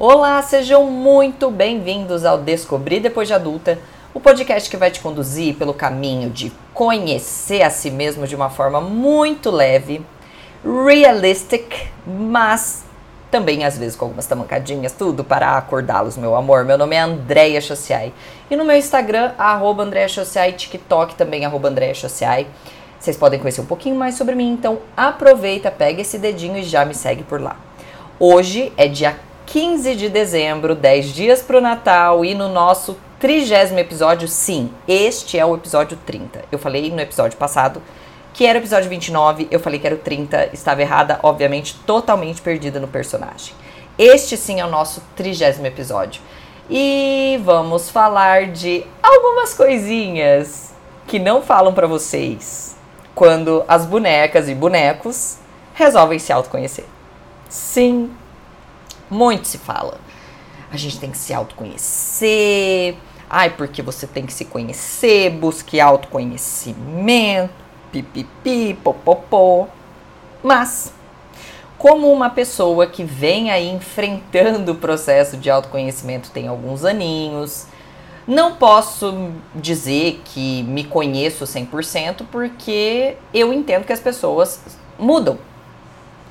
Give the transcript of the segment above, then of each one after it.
Olá, sejam muito bem-vindos ao Descobrir Depois de Adulta, o podcast que vai te conduzir pelo caminho de conhecer a si mesmo de uma forma muito leve, realistic, mas também às vezes com algumas tamancadinhas, tudo para acordá-los, meu amor. Meu nome é Andréia Chociai e no meu Instagram, arroba Andréia Chociai, TikTok também, arroba Andréia Chociai. Vocês podem conhecer um pouquinho mais sobre mim, então aproveita, pega esse dedinho e já me segue por lá. Hoje é dia 15 de dezembro, 10 dias para o Natal e no nosso trigésimo episódio, sim, este é o episódio 30. Eu falei no episódio passado que era o episódio 29, eu falei que era o 30, estava errada, obviamente, totalmente perdida no personagem. Este sim é o nosso trigésimo episódio. E vamos falar de algumas coisinhas que não falam para vocês quando as bonecas e bonecos resolvem se autoconhecer. Sim, muito se fala. A gente tem que se autoconhecer. Ai, porque você tem que se conhecer, busque autoconhecimento pipipi, popopó. Mas, como uma pessoa que vem aí enfrentando o processo de autoconhecimento tem alguns aninhos, não posso dizer que me conheço 100% porque eu entendo que as pessoas mudam.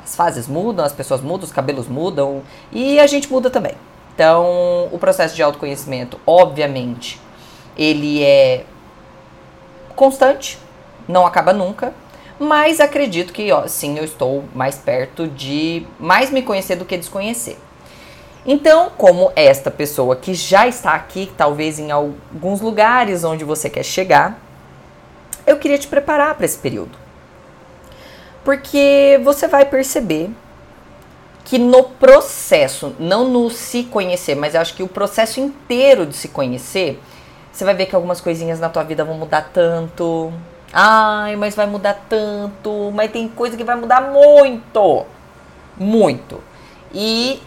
As fases mudam, as pessoas mudam, os cabelos mudam e a gente muda também. Então, o processo de autoconhecimento, obviamente, ele é constante, não acaba nunca. Mas acredito que, ó, sim, eu estou mais perto de mais me conhecer do que desconhecer. Então, como esta pessoa que já está aqui, talvez em alguns lugares onde você quer chegar, eu queria te preparar para esse período. Porque você vai perceber que no processo, não no se conhecer, mas eu acho que o processo inteiro de se conhecer, você vai ver que algumas coisinhas na tua vida vão mudar tanto, Ai, mas vai mudar tanto, mas tem coisa que vai mudar muito. Muito. E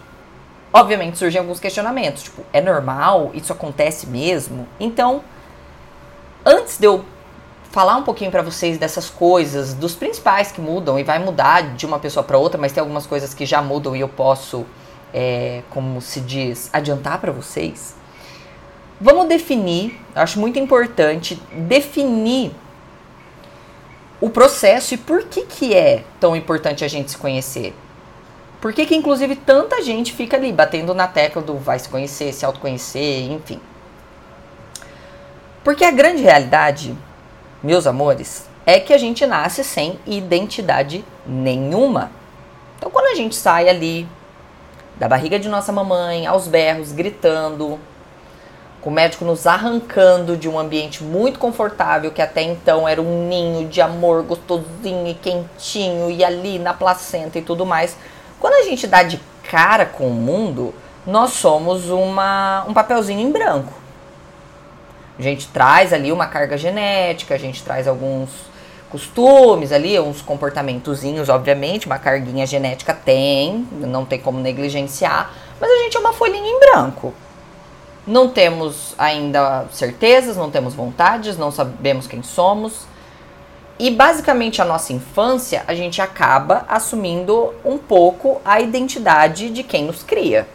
obviamente surgem alguns questionamentos, tipo, é normal? Isso acontece mesmo? Então, antes de eu falar um pouquinho para vocês dessas coisas, dos principais que mudam e vai mudar de uma pessoa para outra, mas tem algumas coisas que já mudam e eu posso, é, como se diz, adiantar para vocês. Vamos definir, acho muito importante definir o processo e por que, que é tão importante a gente se conhecer. Por que, que, inclusive, tanta gente fica ali batendo na tecla do vai se conhecer, se autoconhecer, enfim. Porque a grande realidade, meus amores, é que a gente nasce sem identidade nenhuma. Então, quando a gente sai ali da barriga de nossa mamãe, aos berros, gritando, com o médico nos arrancando de um ambiente muito confortável, que até então era um ninho de amor gostosinho e quentinho, e ali na placenta e tudo mais. Quando a gente dá de cara com o mundo, nós somos uma, um papelzinho em branco. A gente traz ali uma carga genética, a gente traz alguns costumes ali, uns comportamentozinhos, obviamente, uma carguinha genética tem, não tem como negligenciar, mas a gente é uma folhinha em branco. Não temos ainda certezas, não temos vontades, não sabemos quem somos. E basicamente a nossa infância, a gente acaba assumindo um pouco a identidade de quem nos cria.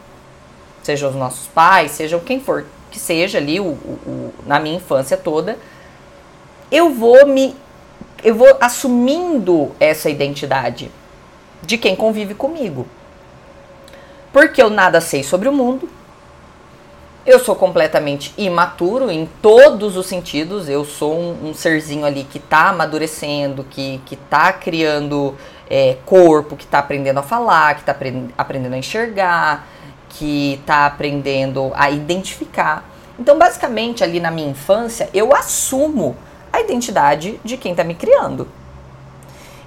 Sejam os nossos pais, seja quem for que seja ali, o, o, na minha infância toda, eu vou me. Eu vou assumindo essa identidade de quem convive comigo. Porque eu nada sei sobre o mundo, eu sou completamente imaturo em todos os sentidos. Eu sou um, um serzinho ali que está amadurecendo, que, que tá criando é, corpo, que está aprendendo a falar, que está aprendendo a enxergar, que está aprendendo a identificar. Então, basicamente, ali na minha infância, eu assumo a identidade de quem está me criando.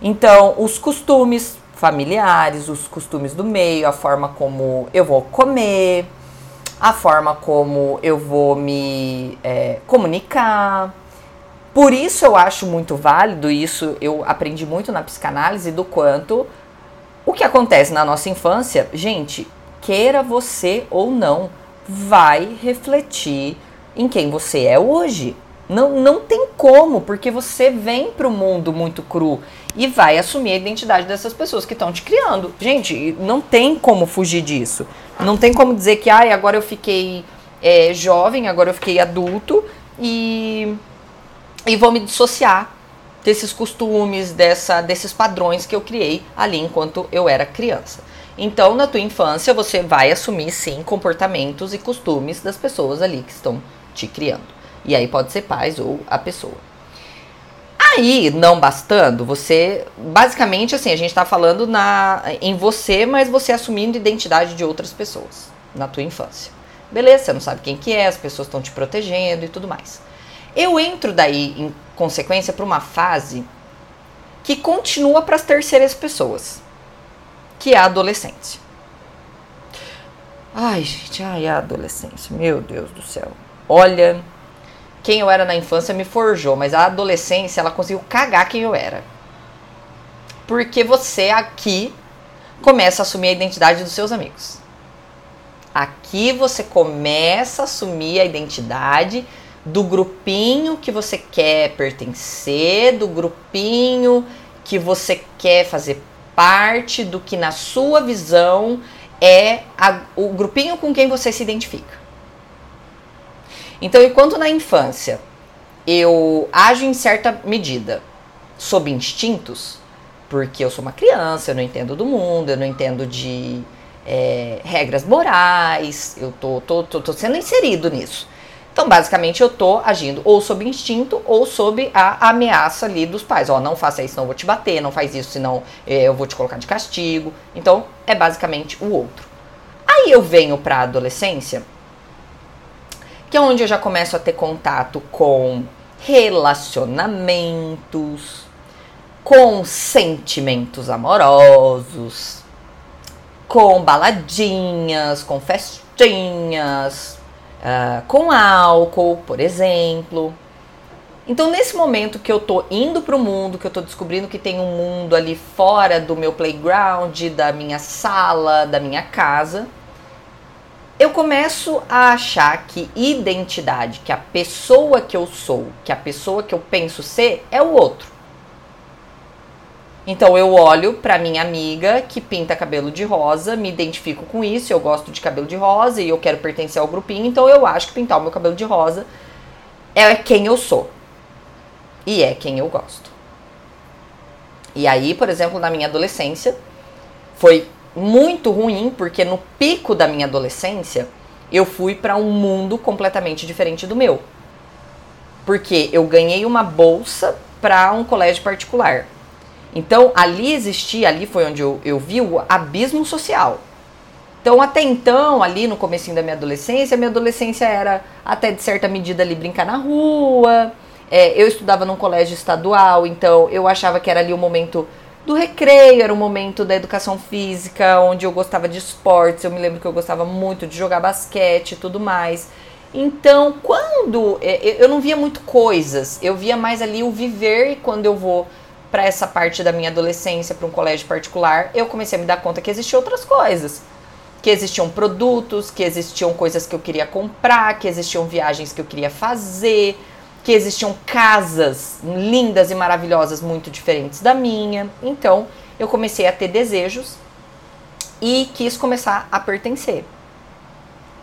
Então, os costumes familiares, os costumes do meio, a forma como eu vou comer, a forma como eu vou me é, comunicar. Por isso eu acho muito válido, isso eu aprendi muito na psicanálise, do quanto o que acontece na nossa infância, gente, queira você ou não, vai refletir em quem você é hoje. Não, não tem como, porque você vem para o mundo muito cru e vai assumir a identidade dessas pessoas que estão te criando. Gente, não tem como fugir disso. Não tem como dizer que, ai, agora eu fiquei é, jovem, agora eu fiquei adulto e, e vou me dissociar desses costumes, dessa, desses padrões que eu criei ali enquanto eu era criança. Então, na tua infância, você vai assumir sim comportamentos e costumes das pessoas ali que estão te criando. E aí pode ser pais ou a pessoa. Aí, não bastando, você. Basicamente, assim, a gente tá falando na, em você, mas você assumindo identidade de outras pessoas na tua infância. Beleza, você não sabe quem que é, as pessoas estão te protegendo e tudo mais. Eu entro daí, em consequência, para uma fase que continua para as terceiras pessoas, que é a adolescência. Ai, gente, ai, a adolescência, meu Deus do céu. Olha, quem eu era na infância me forjou, mas a adolescência ela conseguiu cagar quem eu era. Porque você aqui começa a assumir a identidade dos seus amigos. Aqui você começa a assumir a identidade do grupinho que você quer pertencer, do grupinho que você quer fazer parte, do que na sua visão é a, o grupinho com quem você se identifica. Então, enquanto na infância eu ajo em certa medida sob instintos, porque eu sou uma criança, eu não entendo do mundo, eu não entendo de é, regras morais, eu tô, tô, tô, tô sendo inserido nisso. Então, basicamente, eu tô agindo ou sob instinto ou sob a ameaça ali dos pais. Ó, não faça isso, senão eu vou te bater, não faz isso, senão é, eu vou te colocar de castigo. Então, é basicamente o outro. Aí eu venho pra adolescência que é onde eu já começo a ter contato com relacionamentos, com sentimentos amorosos, com baladinhas, com festinhas, uh, com álcool, por exemplo. Então, nesse momento que eu tô indo pro mundo, que eu tô descobrindo que tem um mundo ali fora do meu playground, da minha sala, da minha casa, eu começo a achar que identidade, que a pessoa que eu sou, que a pessoa que eu penso ser é o outro. Então eu olho para minha amiga que pinta cabelo de rosa, me identifico com isso, eu gosto de cabelo de rosa e eu quero pertencer ao grupinho, então eu acho que pintar o meu cabelo de rosa é quem eu sou. E é quem eu gosto. E aí, por exemplo, na minha adolescência, foi muito ruim, porque no pico da minha adolescência, eu fui para um mundo completamente diferente do meu. Porque eu ganhei uma bolsa para um colégio particular. Então, ali existia, ali foi onde eu, eu vi o abismo social. Então, até então, ali no começo da minha adolescência, minha adolescência era até de certa medida ali brincar na rua. É, eu estudava num colégio estadual, então eu achava que era ali o momento do recreio, era o momento da educação física, onde eu gostava de esportes, eu me lembro que eu gostava muito de jogar basquete e tudo mais. Então, quando é, eu não via muito coisas, eu via mais ali o viver e quando eu vou para essa parte da minha adolescência, para um colégio particular, eu comecei a me dar conta que existiam outras coisas. Que existiam produtos, que existiam coisas que eu queria comprar, que existiam viagens que eu queria fazer, que existiam casas lindas e maravilhosas muito diferentes da minha. Então, eu comecei a ter desejos e quis começar a pertencer.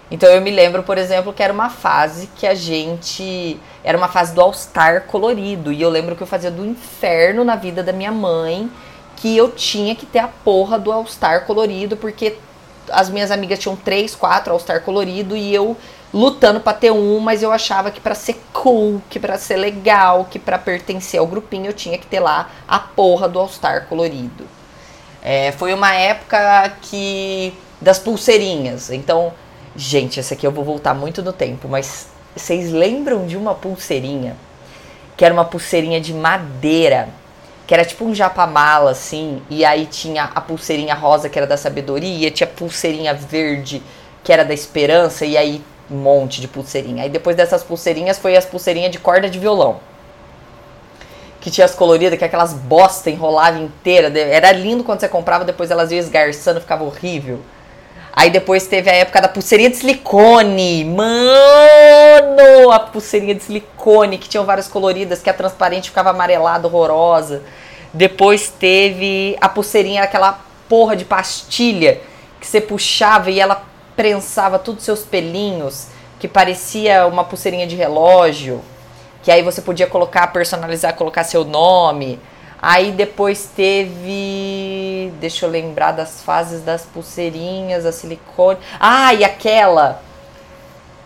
Então eu me lembro, por exemplo, que era uma fase que a gente. Era uma fase do All-Star colorido. E eu lembro que eu fazia do inferno na vida da minha mãe que eu tinha que ter a porra do All-Star colorido, porque as minhas amigas tinham três, quatro All-Star colorido e eu lutando para ter um, mas eu achava que para ser cool, que para ser legal, que para pertencer ao grupinho eu tinha que ter lá a porra do All-Star colorido. É, foi uma época que das pulseirinhas. Então, gente, essa aqui eu vou voltar muito no tempo, mas vocês lembram de uma pulseirinha que era uma pulseirinha de madeira, que era tipo um japamala assim, e aí tinha a pulseirinha rosa que era da sabedoria, tinha a pulseirinha verde que era da esperança, e aí um monte de pulseirinha. Aí depois dessas pulseirinhas foi as pulseirinhas de corda de violão. Que tinha as coloridas, que aquelas bosta enrolava inteira. Era lindo quando você comprava, depois elas iam esgarçando, ficava horrível. Aí depois teve a época da pulseirinha de silicone. Mano! A pulseirinha de silicone, que tinha várias coloridas, que a transparente ficava amarelada, horrorosa. Depois teve a pulseirinha, aquela porra de pastilha, que você puxava e ela prensava todos os seus pelinhos, que parecia uma pulseirinha de relógio. Que aí você podia colocar, personalizar, colocar seu nome. Aí depois teve. Deixa eu lembrar das fases das pulseirinhas, a silicone. Ah, e aquela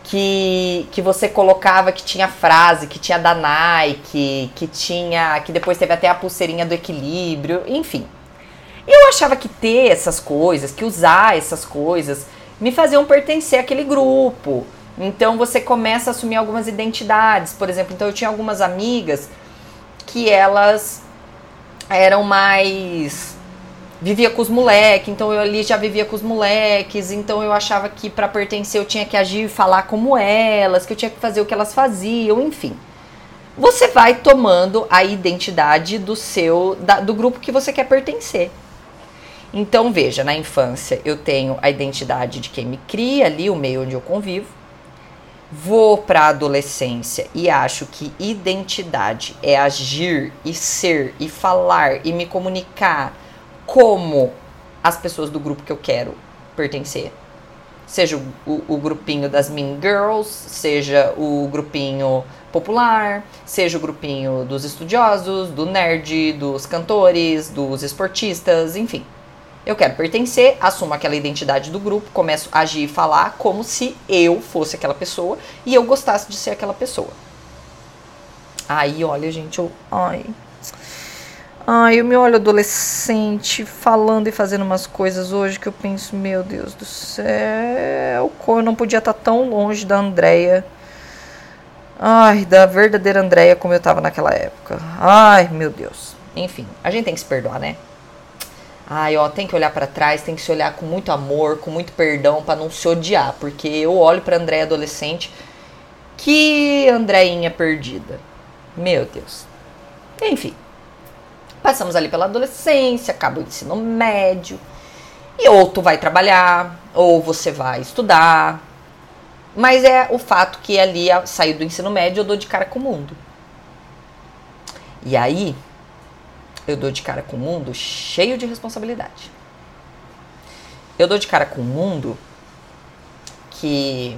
que, que você colocava que tinha frase, que tinha da Nike, que tinha. que depois teve até a pulseirinha do equilíbrio, enfim. Eu achava que ter essas coisas, que usar essas coisas, me faziam pertencer àquele grupo. Então você começa a assumir algumas identidades. Por exemplo, então eu tinha algumas amigas que elas eram mais vivia com os moleques, então eu ali já vivia com os moleques, então eu achava que para pertencer eu tinha que agir e falar como elas, que eu tinha que fazer o que elas faziam, enfim. Você vai tomando a identidade do seu da, do grupo que você quer pertencer. Então veja, na infância eu tenho a identidade de quem me cria ali, o meio onde eu convivo vou para a adolescência e acho que identidade é agir e ser e falar e me comunicar como as pessoas do grupo que eu quero pertencer. Seja o, o, grupinho das Mean Girls, seja o grupinho popular, seja o grupinho dos estudiosos, do nerd, dos cantores, dos esportistas, enfim. Eu quero pertencer, assumo aquela identidade do grupo, começo a agir e falar como se eu fosse aquela pessoa e eu gostasse de ser aquela pessoa. Aí, olha, gente, eu. Ai. Ai, eu me olho adolescente falando e fazendo umas coisas hoje que eu penso, meu Deus do céu, eu não podia estar tão longe da Andréia. Ai, da verdadeira Andréia como eu estava naquela época. Ai, meu Deus. Enfim, a gente tem que se perdoar, né? Ai, ó, tem que olhar para trás, tem que se olhar com muito amor, com muito perdão para não se odiar, porque eu olho para André adolescente, que Andréinha perdida. Meu Deus. Enfim. Passamos ali pela adolescência, acaba o ensino médio. E ou tu vai trabalhar, ou você vai estudar. Mas é o fato que ali, sair do ensino médio, eu dou de cara com o mundo. E aí, eu dou de cara com um mundo cheio de responsabilidade. Eu dou de cara com um mundo que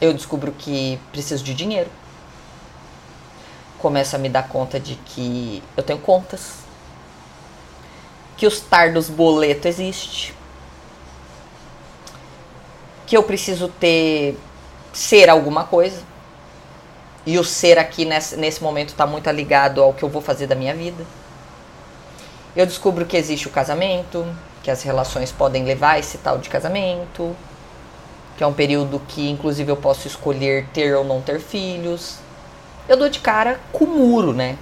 eu descubro que preciso de dinheiro. Começo a me dar conta de que eu tenho contas. Que os tardos boleto existe. Que eu preciso ter ser alguma coisa. E o ser aqui nesse, nesse momento está muito ligado ao que eu vou fazer da minha vida. Eu descubro que existe o casamento, que as relações podem levar esse tal de casamento, que é um período que inclusive eu posso escolher ter ou não ter filhos. Eu dou de cara com o muro, né?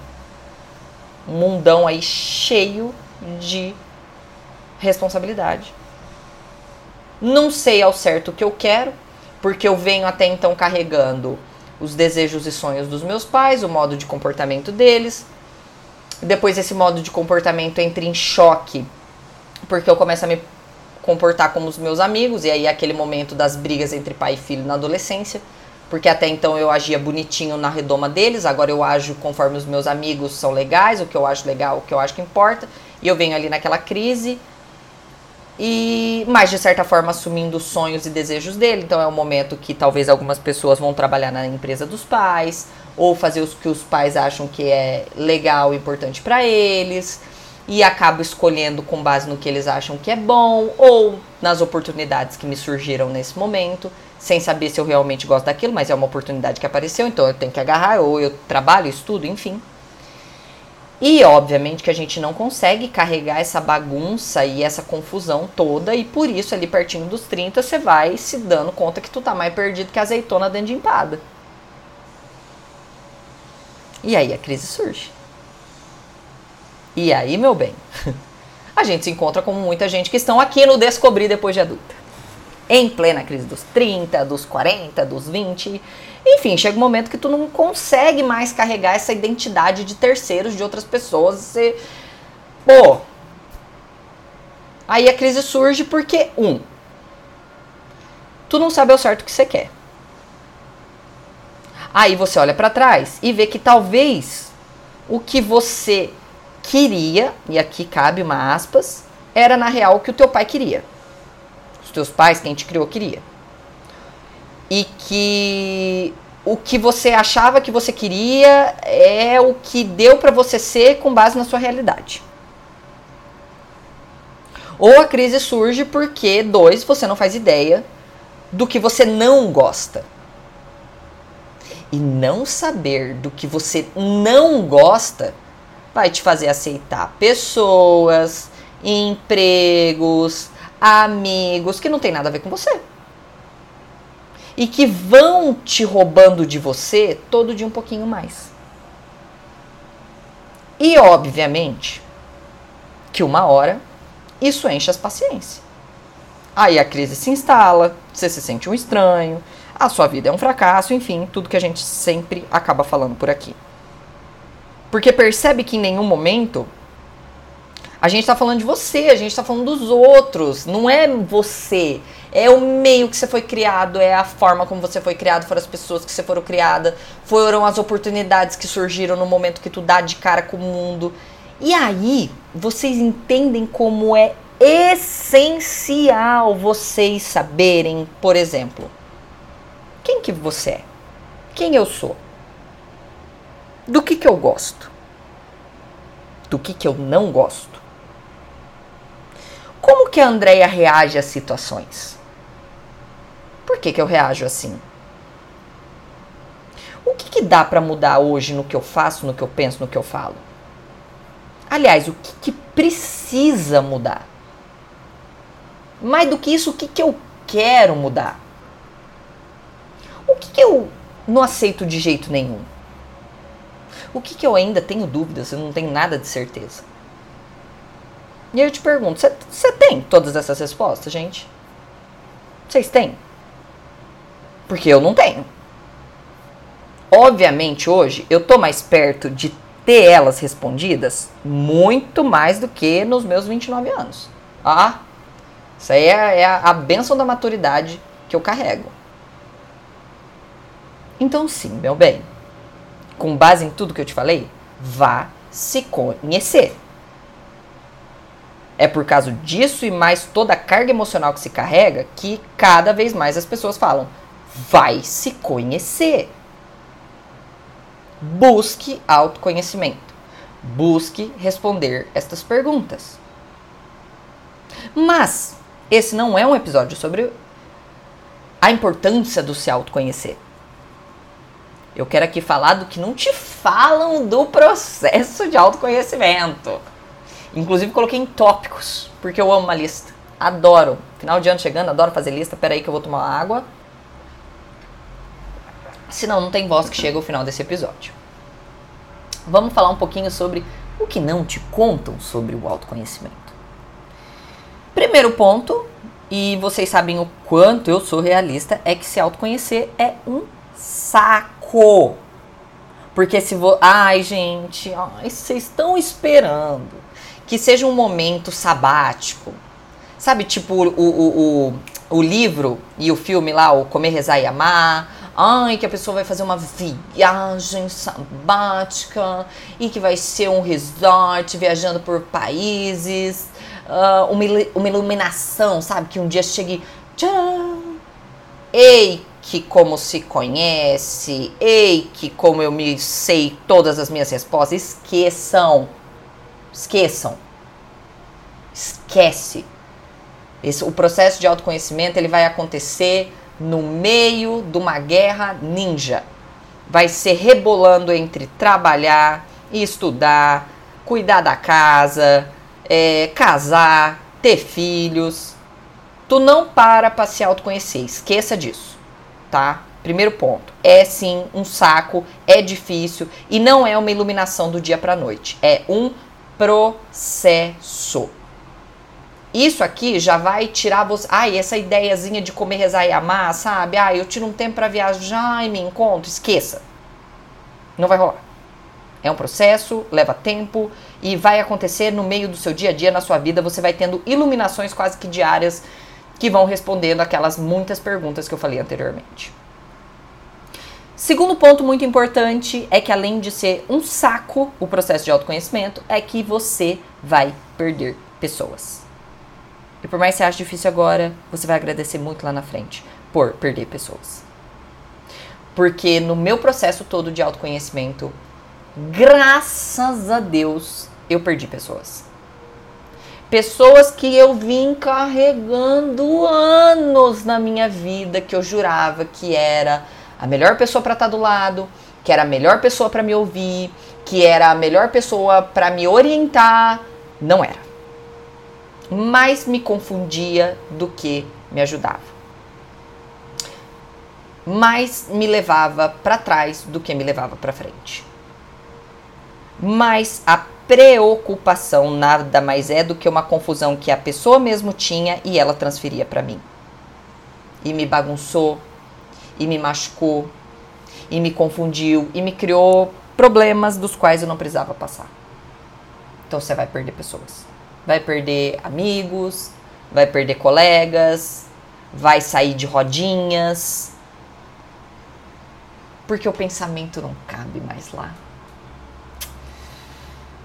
Um mundão aí cheio de responsabilidade. Não sei ao certo o que eu quero, porque eu venho até então carregando os desejos e sonhos dos meus pais, o modo de comportamento deles, depois esse modo de comportamento entra em choque, porque eu começo a me comportar como os meus amigos, e aí é aquele momento das brigas entre pai e filho na adolescência, porque até então eu agia bonitinho na redoma deles, agora eu ajo conforme os meus amigos são legais, o que eu acho legal, o que eu acho que importa, e eu venho ali naquela crise, e mas de certa forma assumindo os sonhos e desejos dele. Então é um momento que talvez algumas pessoas vão trabalhar na empresa dos pais, ou fazer o que os pais acham que é legal e importante para eles e acabo escolhendo com base no que eles acham que é bom ou nas oportunidades que me surgiram nesse momento, sem saber se eu realmente gosto daquilo, mas é uma oportunidade que apareceu, então eu tenho que agarrar, ou eu trabalho, estudo, enfim. E obviamente que a gente não consegue carregar essa bagunça e essa confusão toda, e por isso ali pertinho dos 30 você vai se dando conta que tu tá mais perdido que azeitona dentro de empada. E aí a crise surge. E aí, meu bem, a gente se encontra com muita gente que estão aqui no Descobrir Depois de Adulta. Em plena crise dos 30, dos 40, dos 20. Enfim, chega um momento que tu não consegue mais carregar essa identidade de terceiros, de outras pessoas. Você. Pô. Aí a crise surge porque, um, tu não sabe ao certo o que você quer. Aí você olha para trás e vê que talvez o que você queria, e aqui cabe uma aspas, era na real o que o teu pai queria. Os teus pais, quem te criou, queria. E que o que você achava que você queria é o que deu para você ser com base na sua realidade. Ou a crise surge porque, dois, você não faz ideia do que você não gosta. E não saber do que você não gosta vai te fazer aceitar pessoas, empregos, amigos que não tem nada a ver com você. E que vão te roubando de você todo dia um pouquinho mais. E obviamente que uma hora isso enche as paciências. Aí a crise se instala, você se sente um estranho, a sua vida é um fracasso, enfim, tudo que a gente sempre acaba falando por aqui. Porque percebe que em nenhum momento a gente está falando de você, a gente está falando dos outros, não é você. É o meio que você foi criado, é a forma como você foi criado, foram as pessoas que você foram criadas, foram as oportunidades que surgiram no momento que tu dá de cara com o mundo. E aí, vocês entendem como é essencial vocês saberem, por exemplo, quem que você é? Quem eu sou? Do que que eu gosto? Do que que eu não gosto? Como que a Andrea reage às situações? Por que, que eu reajo assim? O que, que dá para mudar hoje no que eu faço, no que eu penso, no que eu falo? Aliás, o que, que precisa mudar? Mais do que isso, o que, que eu quero mudar? O que, que eu não aceito de jeito nenhum? O que, que eu ainda tenho dúvidas, eu não tenho nada de certeza? E eu te pergunto, você tem todas essas respostas, gente? Vocês têm? Porque eu não tenho. Obviamente, hoje, eu tô mais perto de ter elas respondidas muito mais do que nos meus 29 anos. Ah, isso aí é, é a, a benção da maturidade que eu carrego. Então, sim, meu bem, com base em tudo que eu te falei, vá se conhecer. É por causa disso e mais toda a carga emocional que se carrega que cada vez mais as pessoas falam: vai se conhecer. Busque autoconhecimento. Busque responder estas perguntas. Mas esse não é um episódio sobre a importância do se autoconhecer. Eu quero aqui falar do que não te falam do processo de autoconhecimento. Inclusive coloquei em tópicos, porque eu amo uma lista. Adoro. Final de ano chegando, adoro fazer lista. Pera aí que eu vou tomar água. Senão não tem voz que chega ao final desse episódio. Vamos falar um pouquinho sobre o que não te contam sobre o autoconhecimento. Primeiro ponto, e vocês sabem o quanto eu sou realista, é que se autoconhecer é um saco. Porque se vou. Ai, gente, ai, vocês estão esperando que seja um momento sabático. Sabe, tipo o, o, o, o livro e o filme lá, o Comer, Rezar e Amar. Ai, que a pessoa vai fazer uma viagem sabática e que vai ser um resort viajando por países. Uh, uma, uma iluminação, sabe? Que um dia chegue. Tchau! Ei, que como se conhece, ei, que como eu me sei todas as minhas respostas, esqueçam Esqueçam. Esquece. Esse, o processo de autoconhecimento ele vai acontecer no meio de uma guerra ninja. Vai ser rebolando entre trabalhar estudar, cuidar da casa, é, casar, ter filhos. Tu não para para se autoconhecer, esqueça disso, tá? Primeiro ponto, é sim um saco, é difícil e não é uma iluminação do dia para noite, é um processo. Isso aqui já vai tirar você. Ai, essa ideiazinha de comer, rezar e amar, sabe? Ai, eu tiro um tempo para viajar e me encontro. Esqueça. Não vai rolar. É um processo, leva tempo e vai acontecer no meio do seu dia a dia, na sua vida. Você vai tendo iluminações quase que diárias que vão respondendo aquelas muitas perguntas que eu falei anteriormente. Segundo ponto muito importante é que além de ser um saco o processo de autoconhecimento, é que você vai perder pessoas. E por mais que você ache difícil agora, você vai agradecer muito lá na frente por perder pessoas. Porque no meu processo todo de autoconhecimento, graças a Deus, eu perdi pessoas. Pessoas que eu vim carregando anos na minha vida, que eu jurava que era a melhor pessoa para estar tá do lado, que era a melhor pessoa para me ouvir, que era a melhor pessoa para me orientar, não era. Mais me confundia do que me ajudava. Mais me levava para trás do que me levava para frente. Mais a preocupação nada mais é do que uma confusão que a pessoa mesmo tinha e ela transferia para mim. E me bagunçou, e me machucou, e me confundiu, e me criou problemas dos quais eu não precisava passar. Então você vai perder pessoas. Vai perder amigos, vai perder colegas, vai sair de rodinhas. Porque o pensamento não cabe mais lá.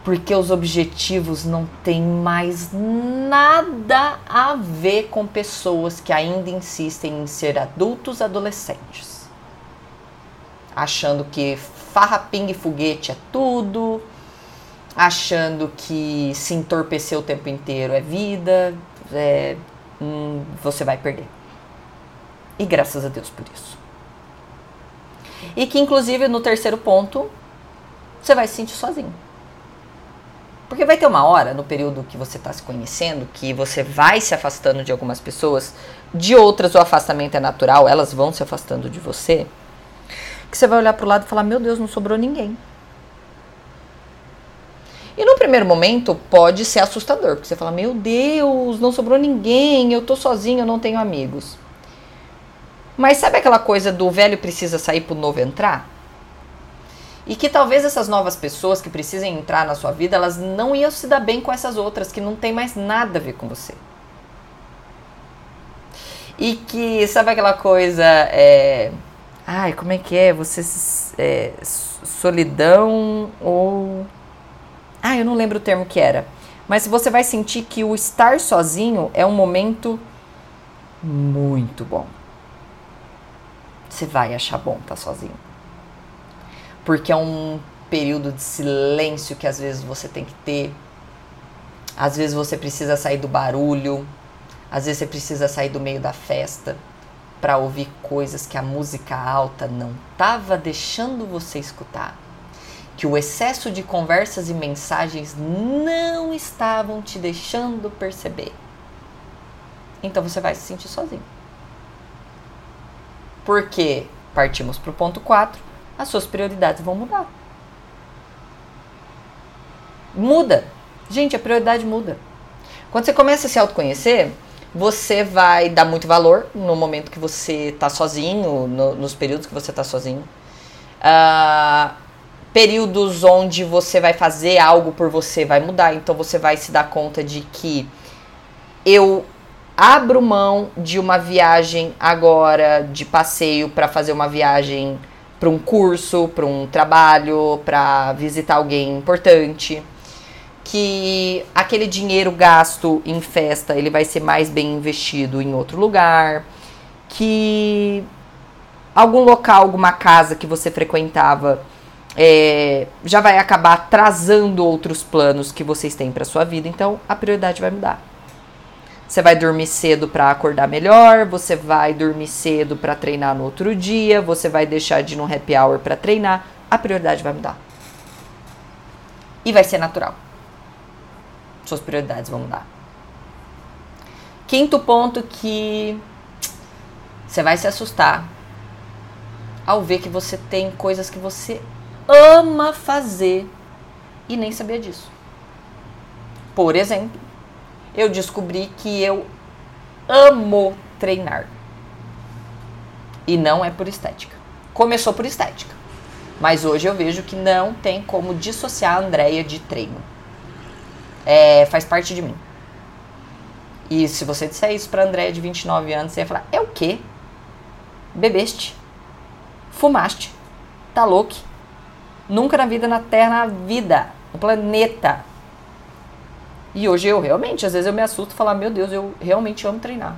Porque os objetivos não têm mais nada a ver com pessoas que ainda insistem em ser adultos adolescentes. Achando que farra, e foguete é tudo, achando que se entorpecer o tempo inteiro é vida, é, hum, você vai perder. E graças a Deus por isso. E que, inclusive, no terceiro ponto, você vai se sentir sozinho. Porque vai ter uma hora, no período que você está se conhecendo, que você vai se afastando de algumas pessoas, de outras o afastamento é natural, elas vão se afastando de você, que você vai olhar para o lado e falar: Meu Deus, não sobrou ninguém. E no primeiro momento pode ser assustador, porque você fala: Meu Deus, não sobrou ninguém, eu tô sozinho, eu não tenho amigos. Mas sabe aquela coisa do velho precisa sair pro novo entrar? E que talvez essas novas pessoas que precisem entrar na sua vida, elas não iam se dar bem com essas outras que não tem mais nada a ver com você. E que, sabe aquela coisa, é, ai, como é que é? Você, é, solidão ou... Ah, eu não lembro o termo que era. Mas você vai sentir que o estar sozinho é um momento muito bom. Você vai achar bom estar sozinho porque é um período de silêncio que às vezes você tem que ter. Às vezes você precisa sair do barulho, às vezes você precisa sair do meio da festa para ouvir coisas que a música alta não estava deixando você escutar. Que o excesso de conversas e mensagens não estavam te deixando perceber. Então você vai se sentir sozinho. Porque partimos para o ponto 4 as suas prioridades vão mudar. Muda. Gente, a prioridade muda. Quando você começa a se autoconhecer, você vai dar muito valor no momento que você está sozinho, no, nos períodos que você está sozinho. Uh, períodos onde você vai fazer algo por você vai mudar, então você vai se dar conta de que eu abro mão de uma viagem agora de passeio para fazer uma viagem para um curso, para um trabalho, para visitar alguém importante, que aquele dinheiro gasto em festa ele vai ser mais bem investido em outro lugar, que algum local, alguma casa que você frequentava é, já vai acabar atrasando outros planos que vocês têm para sua vida, então a prioridade vai mudar. Você vai dormir cedo para acordar melhor, você vai dormir cedo para treinar no outro dia, você vai deixar de ir no happy hour para treinar, a prioridade vai mudar. E vai ser natural. Suas prioridades vão mudar. Quinto ponto que você vai se assustar ao ver que você tem coisas que você ama fazer e nem sabia disso. Por exemplo, eu descobri que eu amo treinar. E não é por estética. Começou por estética. Mas hoje eu vejo que não tem como dissociar a Andrea de treino. É, faz parte de mim. E se você disser isso pra Andréia de 29 anos, você ia falar: é o quê? Bebeste? Fumaste? Tá louco? Nunca na vida, na Terra, na vida, no planeta. E hoje eu realmente, às vezes eu me assusto falar: meu Deus, eu realmente amo treinar.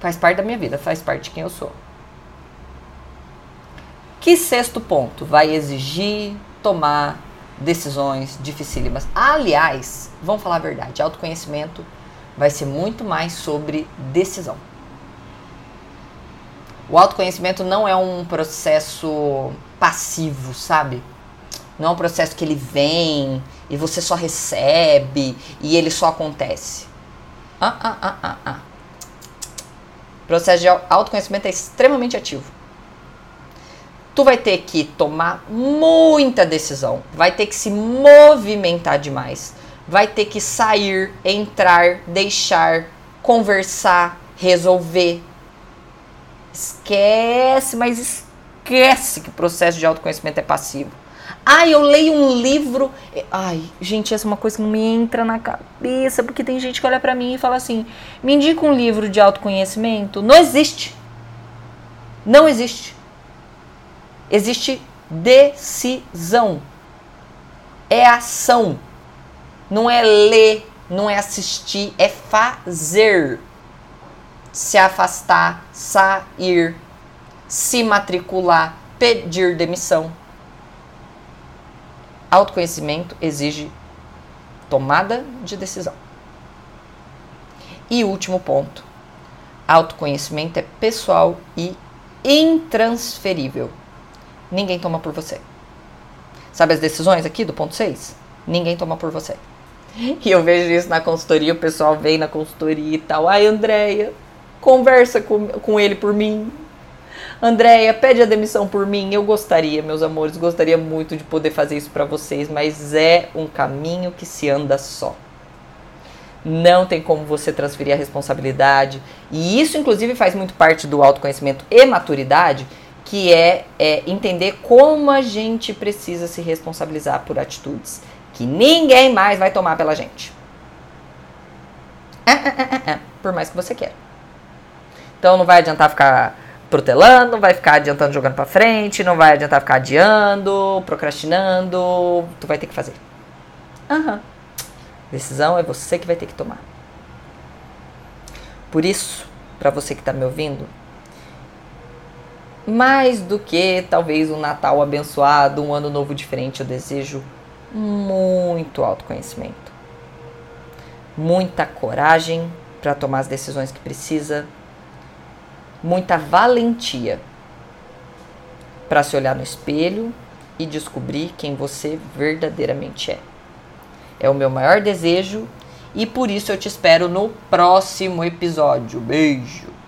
Faz parte da minha vida, faz parte de quem eu sou. Que sexto ponto vai exigir tomar decisões dificílimas? Aliás, vamos falar a verdade, autoconhecimento vai ser muito mais sobre decisão. O autoconhecimento não é um processo passivo, sabe? Não é um processo que ele vem e você só recebe e ele só acontece. Ah, ah, ah, ah, ah. O processo de autoconhecimento é extremamente ativo. Tu vai ter que tomar muita decisão, vai ter que se movimentar demais, vai ter que sair, entrar, deixar, conversar, resolver. Esquece, mas esquece que o processo de autoconhecimento é passivo. Ai, eu leio um livro. Ai, gente, essa é uma coisa que não me entra na cabeça, porque tem gente que olha para mim e fala assim: me indica um livro de autoconhecimento. Não existe. Não existe. Existe decisão. É ação. Não é ler, não é assistir, é fazer. Se afastar, sair, se matricular, pedir demissão. Autoconhecimento exige tomada de decisão. E último ponto: autoconhecimento é pessoal e intransferível. Ninguém toma por você. Sabe as decisões aqui do ponto 6? Ninguém toma por você. E eu vejo isso na consultoria, o pessoal vem na consultoria e tal. Ai, Andréia, conversa com, com ele por mim. Andréia, pede a demissão por mim. Eu gostaria, meus amores, gostaria muito de poder fazer isso para vocês, mas é um caminho que se anda só. Não tem como você transferir a responsabilidade. E isso, inclusive, faz muito parte do autoconhecimento e maturidade, que é, é entender como a gente precisa se responsabilizar por atitudes que ninguém mais vai tomar pela gente. É, é, é, por mais que você queira. Então não vai adiantar ficar protelando, não vai ficar adiantando jogando para frente, não vai adiantar ficar adiando, procrastinando, tu vai ter que fazer. Uhum. Decisão é você que vai ter que tomar. Por isso, para você que está me ouvindo, mais do que talvez um Natal abençoado, um ano novo diferente, eu desejo muito autoconhecimento, muita coragem para tomar as decisões que precisa, muita valentia para se olhar no espelho e descobrir quem você verdadeiramente é. É o meu maior desejo e por isso eu te espero no próximo episódio. Beijo!